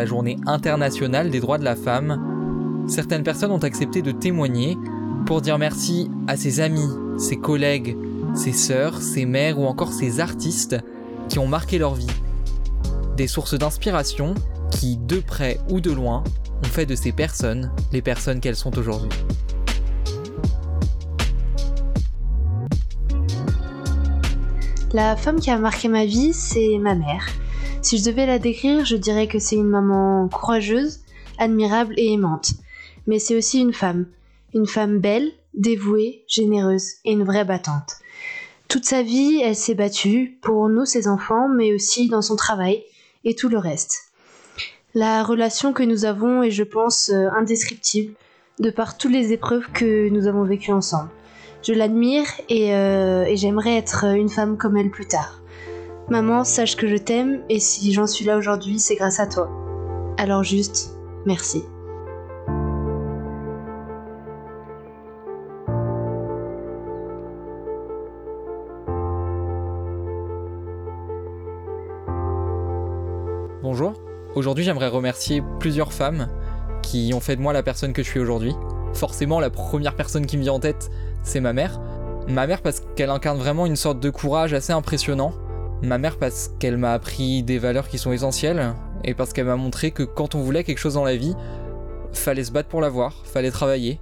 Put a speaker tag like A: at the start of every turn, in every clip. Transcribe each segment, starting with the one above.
A: la journée internationale des droits de la femme, certaines personnes ont accepté de témoigner pour dire merci à ses amis, ses collègues, ses sœurs, ses mères ou encore ses artistes qui ont marqué leur vie. Des sources d'inspiration qui, de près ou de loin, ont fait de ces personnes les personnes qu'elles sont aujourd'hui.
B: La femme qui a marqué ma vie, c'est ma mère. Si je devais la décrire, je dirais que c'est une maman courageuse, admirable et aimante. Mais c'est aussi une femme. Une femme belle, dévouée, généreuse et une vraie battante. Toute sa vie, elle s'est battue pour nous, ses enfants, mais aussi dans son travail et tout le reste. La relation que nous avons est, je pense, euh, indescriptible, de par toutes les épreuves que nous avons vécues ensemble. Je l'admire et, euh, et j'aimerais être une femme comme elle plus tard. Maman, sache que je t'aime et si j'en suis là aujourd'hui, c'est grâce à toi. Alors juste, merci.
A: Bonjour, aujourd'hui j'aimerais remercier plusieurs femmes qui ont fait de moi la personne que je suis aujourd'hui. Forcément la première personne qui me vient en tête c'est ma mère. Ma mère parce qu'elle incarne vraiment une sorte de courage assez impressionnant. Ma mère parce qu'elle m'a appris des valeurs qui sont essentielles et parce qu'elle m'a montré que quand on voulait quelque chose dans la vie, fallait se battre pour l'avoir, fallait travailler.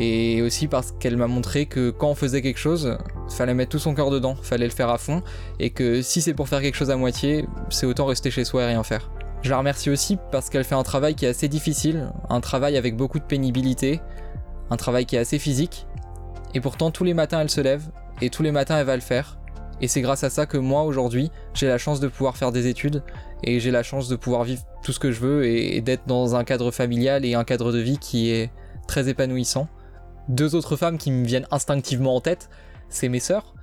A: Et aussi parce qu'elle m'a montré que quand on faisait quelque chose, fallait mettre tout son cœur dedans, fallait le faire à fond, et que si c'est pour faire quelque chose à moitié, c'est autant rester chez soi et rien faire. Je la remercie aussi parce qu'elle fait un travail qui est assez difficile, un travail avec beaucoup de pénibilité, un travail qui est assez physique, et pourtant tous les matins elle se lève, et tous les matins elle va le faire, et c'est grâce à ça que moi aujourd'hui j'ai la chance de pouvoir faire des études, et j'ai la chance de pouvoir vivre tout ce que je veux, et d'être dans un cadre familial et un cadre de vie qui est très épanouissant. Deux autres femmes qui me viennent instinctivement en tête, c'est mes sœurs.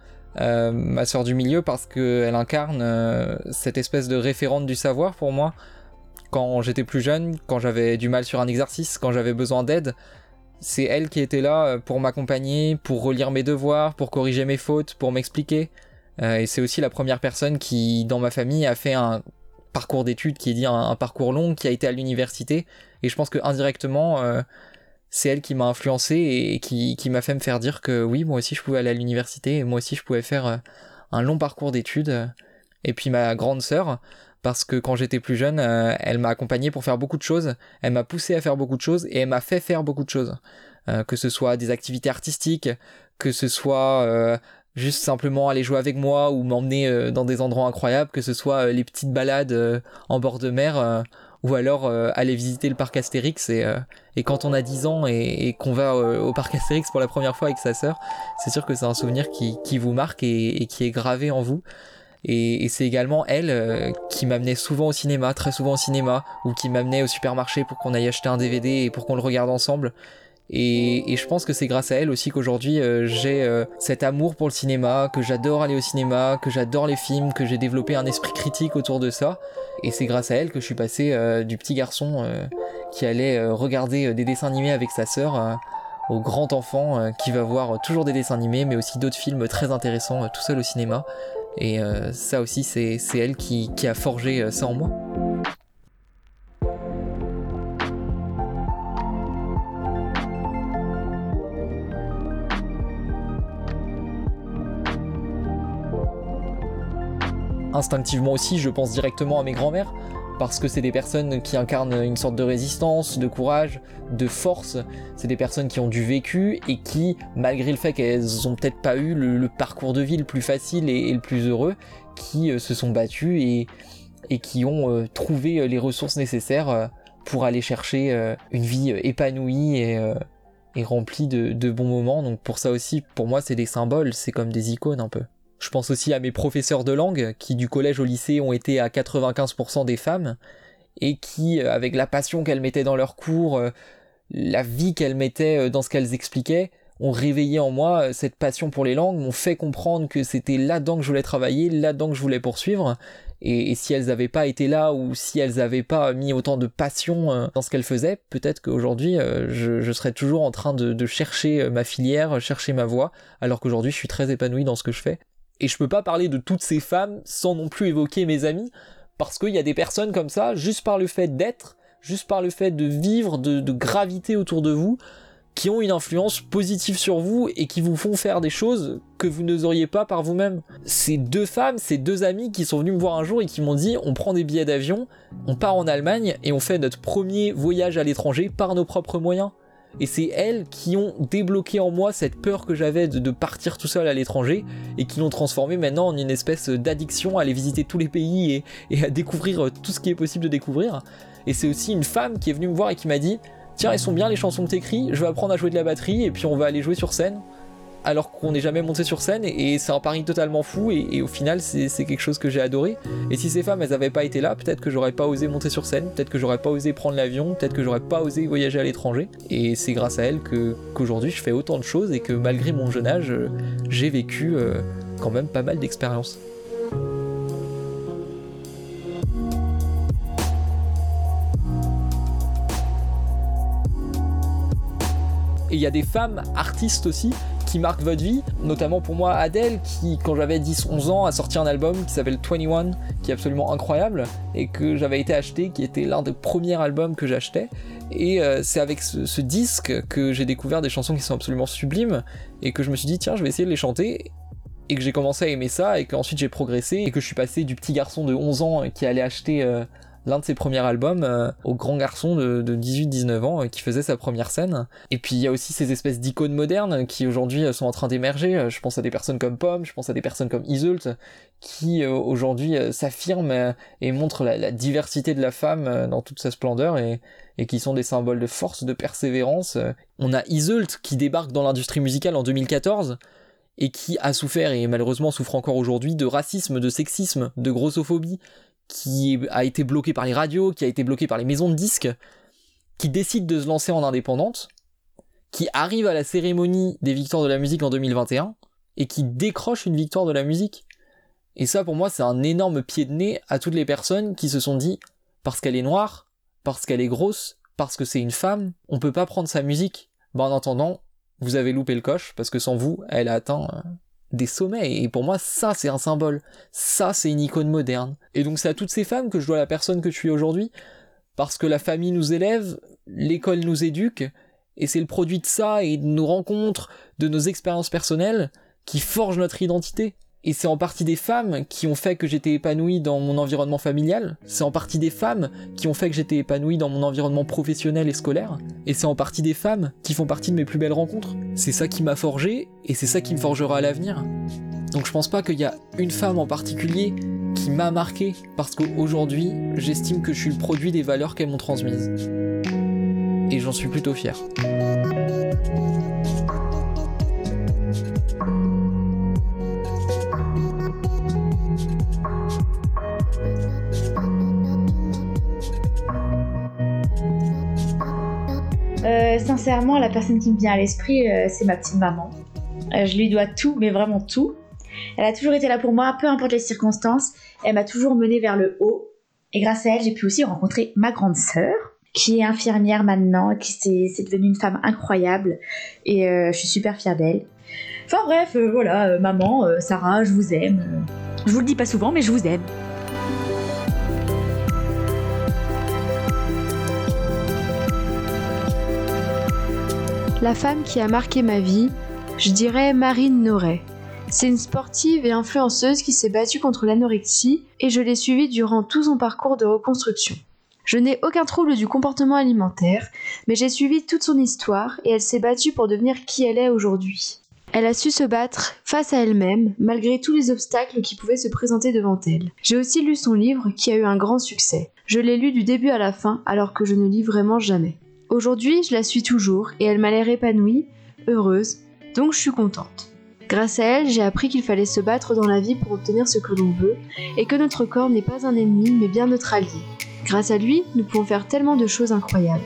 A: Euh, ma sœur du milieu parce qu'elle incarne euh, cette espèce de référente du savoir pour moi. Quand j'étais plus jeune, quand j'avais du mal sur un exercice, quand j'avais besoin d'aide, c'est elle qui était là euh, pour m'accompagner, pour relire mes devoirs, pour corriger mes fautes, pour m'expliquer. Euh, et c'est aussi la première personne qui, dans ma famille, a fait un parcours d'études qui est dit un, parcours long, qui a été à l'université. Et je pense que indirectement, euh, c'est elle qui m'a influencé et qui, m'a fait me faire dire que oui, moi aussi je pouvais aller à l'université et moi aussi je pouvais faire euh, un long parcours d'études. Et puis ma grande sœur, parce que quand j'étais plus jeune, elle m'a accompagné pour faire beaucoup de choses, elle m'a poussé à faire beaucoup de choses et elle m'a fait faire beaucoup de choses. Que ce soit des activités artistiques, que ce soit juste simplement aller jouer avec moi ou m'emmener euh, dans des endroits incroyables, que ce soit euh, les petites balades euh, en bord de mer ou alors aller visiter le parc Astérix et, quand on a 10 ans et, qu'on va au parc Astérix pour la première fois avec sa sœur, c'est sûr que c'est un souvenir qui, vous marque et, qui est gravé en vous. Et, c'est également elle qui m'amenait souvent au cinéma, très souvent au cinéma, ou qui m'amenait au supermarché pour qu'on aille acheter un DVD et pour qu'on le regarde ensemble. Et, et, je pense que c'est grâce à elle aussi qu'aujourd'hui euh, j'ai euh, cet amour pour le cinéma, que j'adore aller au cinéma, que j'adore les films, que j'ai développé un esprit critique autour de ça. Et c'est grâce à elle que je suis passé euh, du petit garçon euh, qui allait euh, regarder des dessins animés avec sa sœur au grand enfant qui va voir toujours des dessins animés, mais aussi d'autres films très intéressants tout seul au cinéma. Et ça aussi c'est elle qui, qui a forgé ça en moi. Instinctivement aussi, je pense directement à mes grands-mères, parce que c'est des personnes qui incarnent une sorte de résistance, de courage, de force. C'est des personnes qui ont du vécu et qui, malgré le fait qu'elles ont peut-être pas eu le, parcours de vie le plus facile et, le plus heureux, qui euh, se sont battues et, et qui ont euh, trouvé les ressources nécessaires euh, pour aller chercher euh, une vie épanouie et, euh, et remplie de, de bons moments. Donc pour ça aussi, pour moi, c'est des symboles, c'est comme des icônes un peu. Je pense aussi à mes professeurs de langue qui du collège au lycée ont été à 95% des femmes et qui, avec la passion qu'elles mettaient dans leurs cours, la vie qu'elles mettaient dans ce qu'elles expliquaient, ont réveillé en moi cette passion pour les langues, m'ont fait comprendre que c'était là-dedans que je voulais travailler, là-dedans que je voulais poursuivre. Et, si elles n'avaient pas été là ou si elles n'avaient pas mis autant de passion euh, dans ce qu'elles faisaient, peut-être qu'aujourd'hui euh, je, serais toujours en train de, chercher euh, ma filière, chercher ma voie, alors qu'aujourd'hui je suis très épanoui dans ce que je fais. Et je peux pas parler de toutes ces femmes sans non plus évoquer mes amis, parce qu'il y a des personnes comme ça, juste par le fait d'être, juste par le fait de vivre, de, graviter autour de vous, qui ont une influence positive sur vous et qui vous font faire des choses que vous n'oseriez pas par vous-même. Ces deux femmes, ces deux amis qui sont venus me voir un jour et qui m'ont dit on prend des billets d'avion, on part en Allemagne et on fait notre premier voyage à l'étranger par nos propres moyens. Et c'est elles qui ont débloqué en moi cette peur que j'avais de, partir tout seul à l'étranger et qui l'ont transformé maintenant en une espèce d'addiction à aller visiter tous les pays et, et à découvrir tout ce qui est possible de découvrir. Et c'est aussi une femme qui est venue me voir et qui m'a dit tiens, elles sont bien les chansons que t'écris, je vais apprendre à jouer de la batterie et puis on va aller jouer sur scène. Alors qu'on n'est jamais monté sur scène et, c'est un pari totalement fou et, au final c'est quelque chose que j'ai adoré. Et si ces femmes elles avaient pas été là, peut-être que j'aurais pas osé monter sur scène, peut-être que j'aurais pas osé prendre l'avion, peut-être que j'aurais pas osé voyager à l'étranger. Et c'est grâce à elles que qu'aujourd'hui je fais autant de choses et que malgré mon jeune âge, j'ai vécu euh, quand même pas mal d'expériences. Et il y a des femmes artistes aussi qui marquent votre vie, notamment pour moi Adèle qui quand j'avais 10-11 ans a sorti un album qui s'appelle 21 qui est absolument incroyable et que j'avais été acheté, qui était l'un des premiers albums que j'achetais. Et euh, c'est avec ce, disque que j'ai découvert des chansons qui sont absolument sublimes et que je me suis dit tiens je vais essayer de les chanter et que j'ai commencé à aimer ça et qu'ensuite j'ai progressé et que je suis passé du petit garçon de 11 ans qui allait acheter euh, l'un de ses premiers albums euh, au grand garçon de, 18-19 ans euh, qui faisait sa première scène. Et puis il y a aussi ces espèces d'icônes modernes qui aujourd'hui euh, sont en train d'émerger. Je pense à des personnes comme Pomme, je pense à des personnes comme Isult qui aujourd'hui s'affirment et montrent la, diversité de la femme dans toute sa splendeur et, et qui sont des symboles de force, de persévérance. On a Isult qui débarque dans l'industrie musicale en 2014 et qui a souffert et malheureusement souffre encore aujourd'hui de racisme, de sexisme, de grossophobie, qui a été bloqué par les radios, qui a été bloqué par les maisons de disques, qui décide de se lancer en indépendante, qui arrive à la cérémonie des victoires de la musique en 2021 et qui décroche une victoire de la musique. Et ça pour moi c'est un énorme pied de nez à toutes les personnes qui se sont dit parce qu'elle est noire, parce qu'elle est grosse, parce que c'est une femme, on peut pas prendre sa musique. Ben en attendant, vous avez loupé le coche parce que sans vous, elle a atteint euh, des sommets. Et pour moi, ça, c'est un symbole. Ça, c'est une icône moderne. Et donc, c'est à toutes ces femmes que je dois la personne que je suis aujourd'hui. Parce que la famille nous élève, l'école nous éduque, et c'est le produit de ça et de nos rencontres, de nos expériences personnelles, qui forgent notre identité. Et c'est en partie des femmes qui ont fait que j'étais épanoui dans mon environnement familial. C'est en partie des femmes qui ont fait que j'étais épanoui dans mon environnement professionnel et scolaire. Et c'est en partie des femmes qui font partie de mes plus belles rencontres. C'est ça qui m'a forgé et c'est ça qui me forgera à l'avenir. Donc je pense pas qu'il y a une femme en particulier qui m'a marqué parce qu'aujourd'hui j'estime que je suis le produit des valeurs qu'elles m'ont transmises. Et j'en suis plutôt fier.
C: Sincèrement, la personne qui me vient à l'esprit, euh, c'est ma petite maman. Euh, je lui dois tout, mais vraiment tout. Elle a toujours été là pour moi, peu importe les circonstances. Elle m'a toujours menée vers le haut. Et grâce à elle, j'ai pu aussi rencontrer ma grande sœur, qui est infirmière maintenant, qui c'est devenue une femme incroyable. Et je suis super fière d'elle. Enfin bref, voilà, maman, Sarah, je vous aime. Je vous le dis pas souvent, mais je vous aime.
B: La femme qui a marqué ma vie, je dirais Marine Noret. C'est une sportive et influenceuse qui s'est battue contre l'anorexie et je l'ai suivie durant tout son parcours de reconstruction. Je n'ai aucun trouble du comportement alimentaire, mais j'ai suivi toute son histoire et elle s'est battue pour devenir qui elle est aujourd'hui. Elle a su se battre face à elle-même, malgré tous les obstacles qui pouvaient se présenter devant elle. J'ai aussi lu son livre qui a eu un grand succès. Je l'ai lu du début à la fin alors que je ne lis vraiment jamais. Aujourd'hui, je la suis toujours et elle m'a l'air épanouie, heureuse, donc je suis contente. Grâce à elle, j'ai appris qu'il fallait se battre dans la vie pour obtenir ce que l'on veut et que notre corps n'est pas un ennemi mais bien notre allié. Grâce à lui, nous pouvons faire tellement de choses incroyables.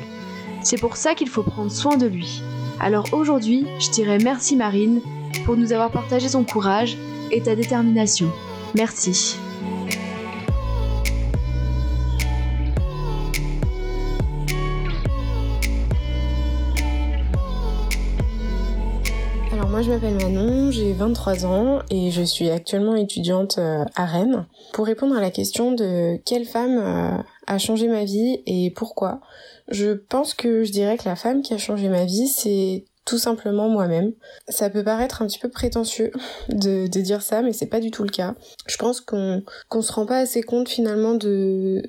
B: C'est pour ça qu'il faut prendre soin de lui. Alors aujourd'hui, je dirais merci Marine pour nous avoir partagé son courage et ta détermination. Merci.
D: Moi je m'appelle Manon, j'ai 23 ans et je suis actuellement étudiante euh, à Rennes. Pour répondre à la question de quelle femme euh, a changé ma vie et pourquoi, je pense que je dirais que la femme qui a changé ma vie c'est tout simplement moi-même. Ça peut paraître un petit peu prétentieux de, dire ça, mais c'est pas du tout le cas. Je pense qu'on qu'on se rend pas assez compte finalement de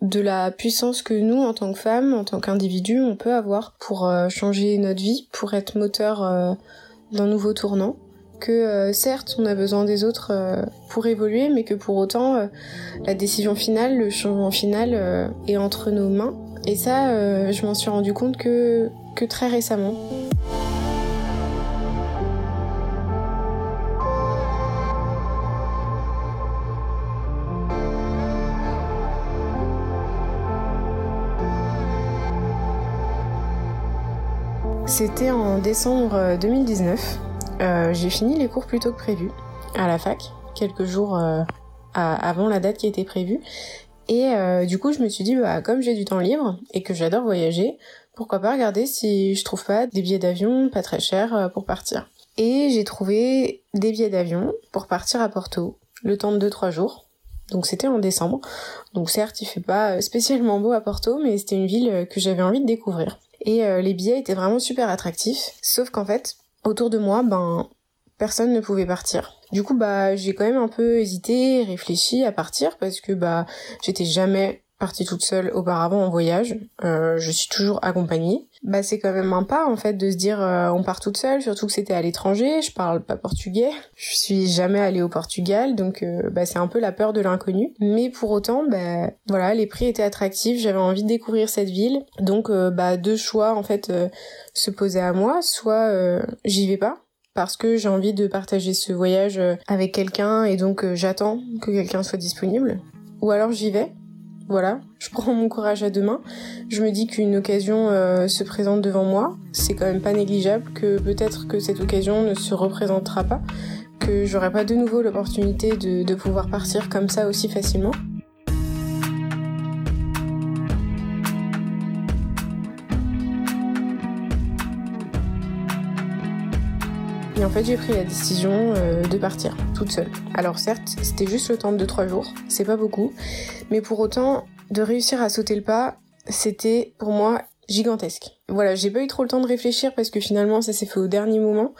D: de la puissance que nous, en tant que femmes, en tant qu'individus, on peut avoir pour euh, changer notre vie, pour être moteur d'un nouveau tournant. Que euh, certes, on a besoin des autres pour évoluer, mais que pour autant, la décision finale, le changement final est entre nos mains. Et ça, je m'en suis rendu compte que, que très récemment. C'était en décembre 2019. Euh, euh, j'ai fini les cours plus tôt que prévu à la fac, quelques jours euh, avant la date qui était prévue. Et du coup, je me suis dit, bah, comme j'ai du temps libre et que j'adore voyager, pourquoi pas regarder si je trouve pas des billets d'avion pas très chers pour partir. Et j'ai trouvé des billets d'avion pour partir à Porto, le temps de 2-3 jours. Donc c'était en décembre. Donc certes, il fait pas spécialement beau à Porto, mais c'était une ville que j'avais envie de découvrir et euh, les billets étaient vraiment super attractifs. Sauf qu'en fait, autour de moi, ben personne ne pouvait partir. Du coup, bah j'ai quand même un peu hésité, réfléchi à partir parce que bah j'étais jamais partie toute seule auparavant en voyage. Euh, je suis toujours accompagnée. Bah c'est quand même un pas en fait de se dire euh, on part toute seule, surtout que c'était à l'étranger. Je parle pas portugais. Je suis jamais allée au Portugal, donc euh, bah c'est un peu la peur de l'inconnu. Mais pour autant, bah voilà, les prix étaient attractifs. J'avais envie de découvrir cette ville, donc bah deux choix en fait se posaient à moi. Soit j'y vais pas, parce que j'ai envie de partager ce voyage avec quelqu'un et donc j'attends que quelqu'un soit disponible. Ou alors j'y vais voilà, je prends mon courage à deux mains. Je me dis qu'une occasion euh, se présente devant moi. C'est quand même pas négligeable que peut-être que cette occasion ne se représentera pas, que j'aurai pas de nouveau l'opportunité de pouvoir partir comme ça aussi facilement. Et en fait, j'ai pris la décision euh, de partir toute seule. Alors certes, c'était juste le temps de 3 jours, c'est pas beaucoup, mais pour autant, de réussir à sauter le pas, c'était pour moi gigantesque. Voilà, j'ai pas eu trop le temps de réfléchir parce que finalement ça s'est fait au dernier moment.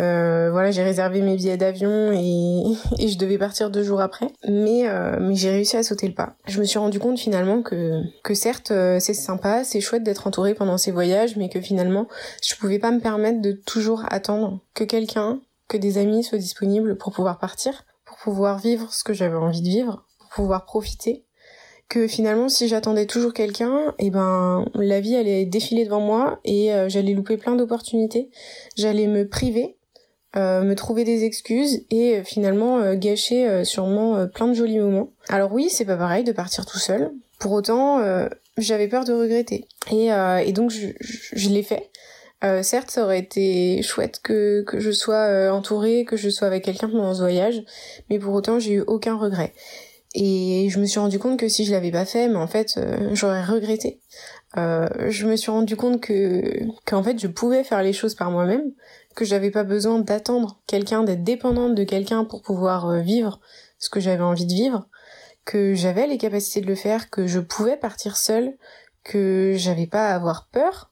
D: Euh, voilà, j'ai réservé mes billets d'avion et, et, je devais partir deux jours après. Mais, euh, mais j'ai réussi à sauter le pas. Je me suis rendu compte finalement que, que certes euh, c'est sympa, c'est chouette d'être entourée pendant ces voyages, mais que finalement je pouvais pas me permettre de toujours attendre que quelqu'un, que des amis soient disponibles pour pouvoir partir, pour pouvoir vivre ce que j'avais envie de vivre, pour pouvoir profiter que finalement si j'attendais toujours quelqu'un, et eh ben la vie allait défiler devant moi et euh, j'allais louper plein d'opportunités, j'allais me priver, me trouver des excuses et euh, finalement gâcher sûrement plein de jolis moments. Alors oui, c'est pas pareil de partir tout seul. Pour autant, j'avais peur de regretter et, donc je, l'ai fait. certes, ça aurait été chouette que, que je sois entourée, que je sois avec quelqu'un pendant ce voyage, mais pour autant, j'ai eu aucun regret. Et je me suis rendu compte que si je l'avais pas fait, mais en fait, euh, j'aurais regretté. Euh, je me suis rendu compte que qu'en fait, je pouvais faire les choses par moi-même, que j'avais pas besoin d'attendre quelqu'un, d'être dépendante de quelqu'un pour pouvoir euh, vivre ce que j'avais envie de vivre, que j'avais les capacités de le faire, que je pouvais partir seule, que j'avais pas à avoir peur,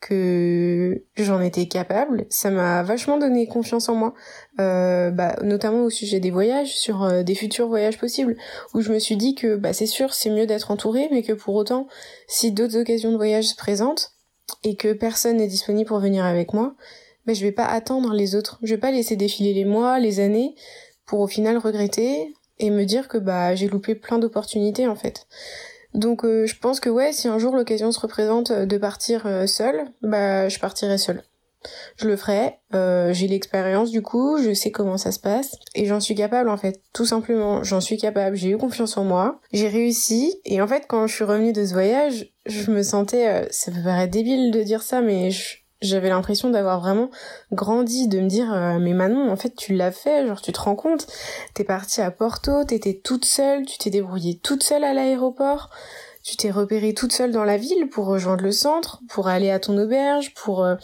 D: que j'en étais capable. Ça m'a vachement donné confiance en moi, euh, bah, notamment au sujet des voyages, sur euh, des futurs voyages possibles, où je me suis dit que bah, c'est sûr, c'est mieux d'être entouré, mais que pour autant, si d'autres occasions de voyage se présentent et que personne n'est disponible pour venir avec moi, bah, je vais pas attendre les autres. Je vais pas laisser défiler les mois, les années, pour au final regretter et me dire que bah j'ai loupé plein d'opportunités en fait. Donc euh, je pense que ouais, si un jour l'occasion se représente euh, de partir euh, seule, bah je partirai seule. Je le ferai, j'ai l'expérience du coup, je sais comment ça se passe et j'en suis capable en fait, tout simplement, j'en suis capable, j'ai eu confiance en moi, j'ai réussi et en fait quand je suis revenue de ce voyage, je me sentais, ça peut paraître débile de dire ça mais je, j'avais l'impression d'avoir vraiment grandi, de me dire euh, mais Manon en fait tu l'as fait, genre tu te rends compte, t'es partie à Porto, t'étais toute seule, tu t'es débrouillée toute seule à l'aéroport, tu t'es repérée toute seule dans la ville pour rejoindre le centre, pour aller à ton auberge, pour euh,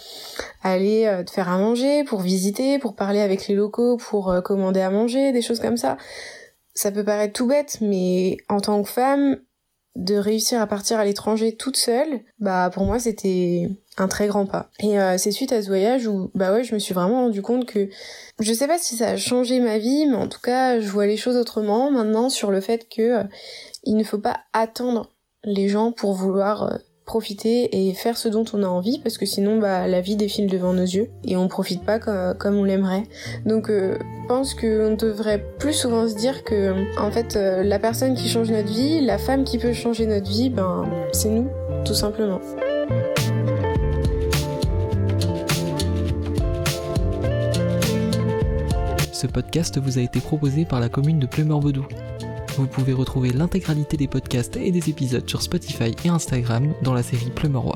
D: aller euh, te faire à manger, pour visiter, pour parler avec les locaux, pour commander à manger, des choses comme ça. Ça peut paraître tout bête, mais en tant que femme, de réussir à partir à l'étranger toute seule, bah pour moi c'était un très grand pas. Et euh, c'est suite à ce voyage où bah ouais, je me suis vraiment rendu compte que je sais pas si ça a changé ma vie, mais en tout cas, je vois les choses autrement maintenant sur le fait que euh, il ne faut pas attendre les gens pour vouloir euh, profiter et faire ce dont on a envie parce que sinon bah la vie défile devant nos yeux et on profite pas comme, on l'aimerait. Donc euh, je pense qu'on devrait plus souvent se dire que en fait euh, la personne qui change notre vie, la femme qui peut changer notre vie, ben c'est nous tout simplement.
E: Ce podcast vous a été proposé par la commune de Plumeur-Bedou. Vous pouvez retrouver l'intégralité des podcasts et des épisodes sur Spotify et Instagram dans la série Plumerois.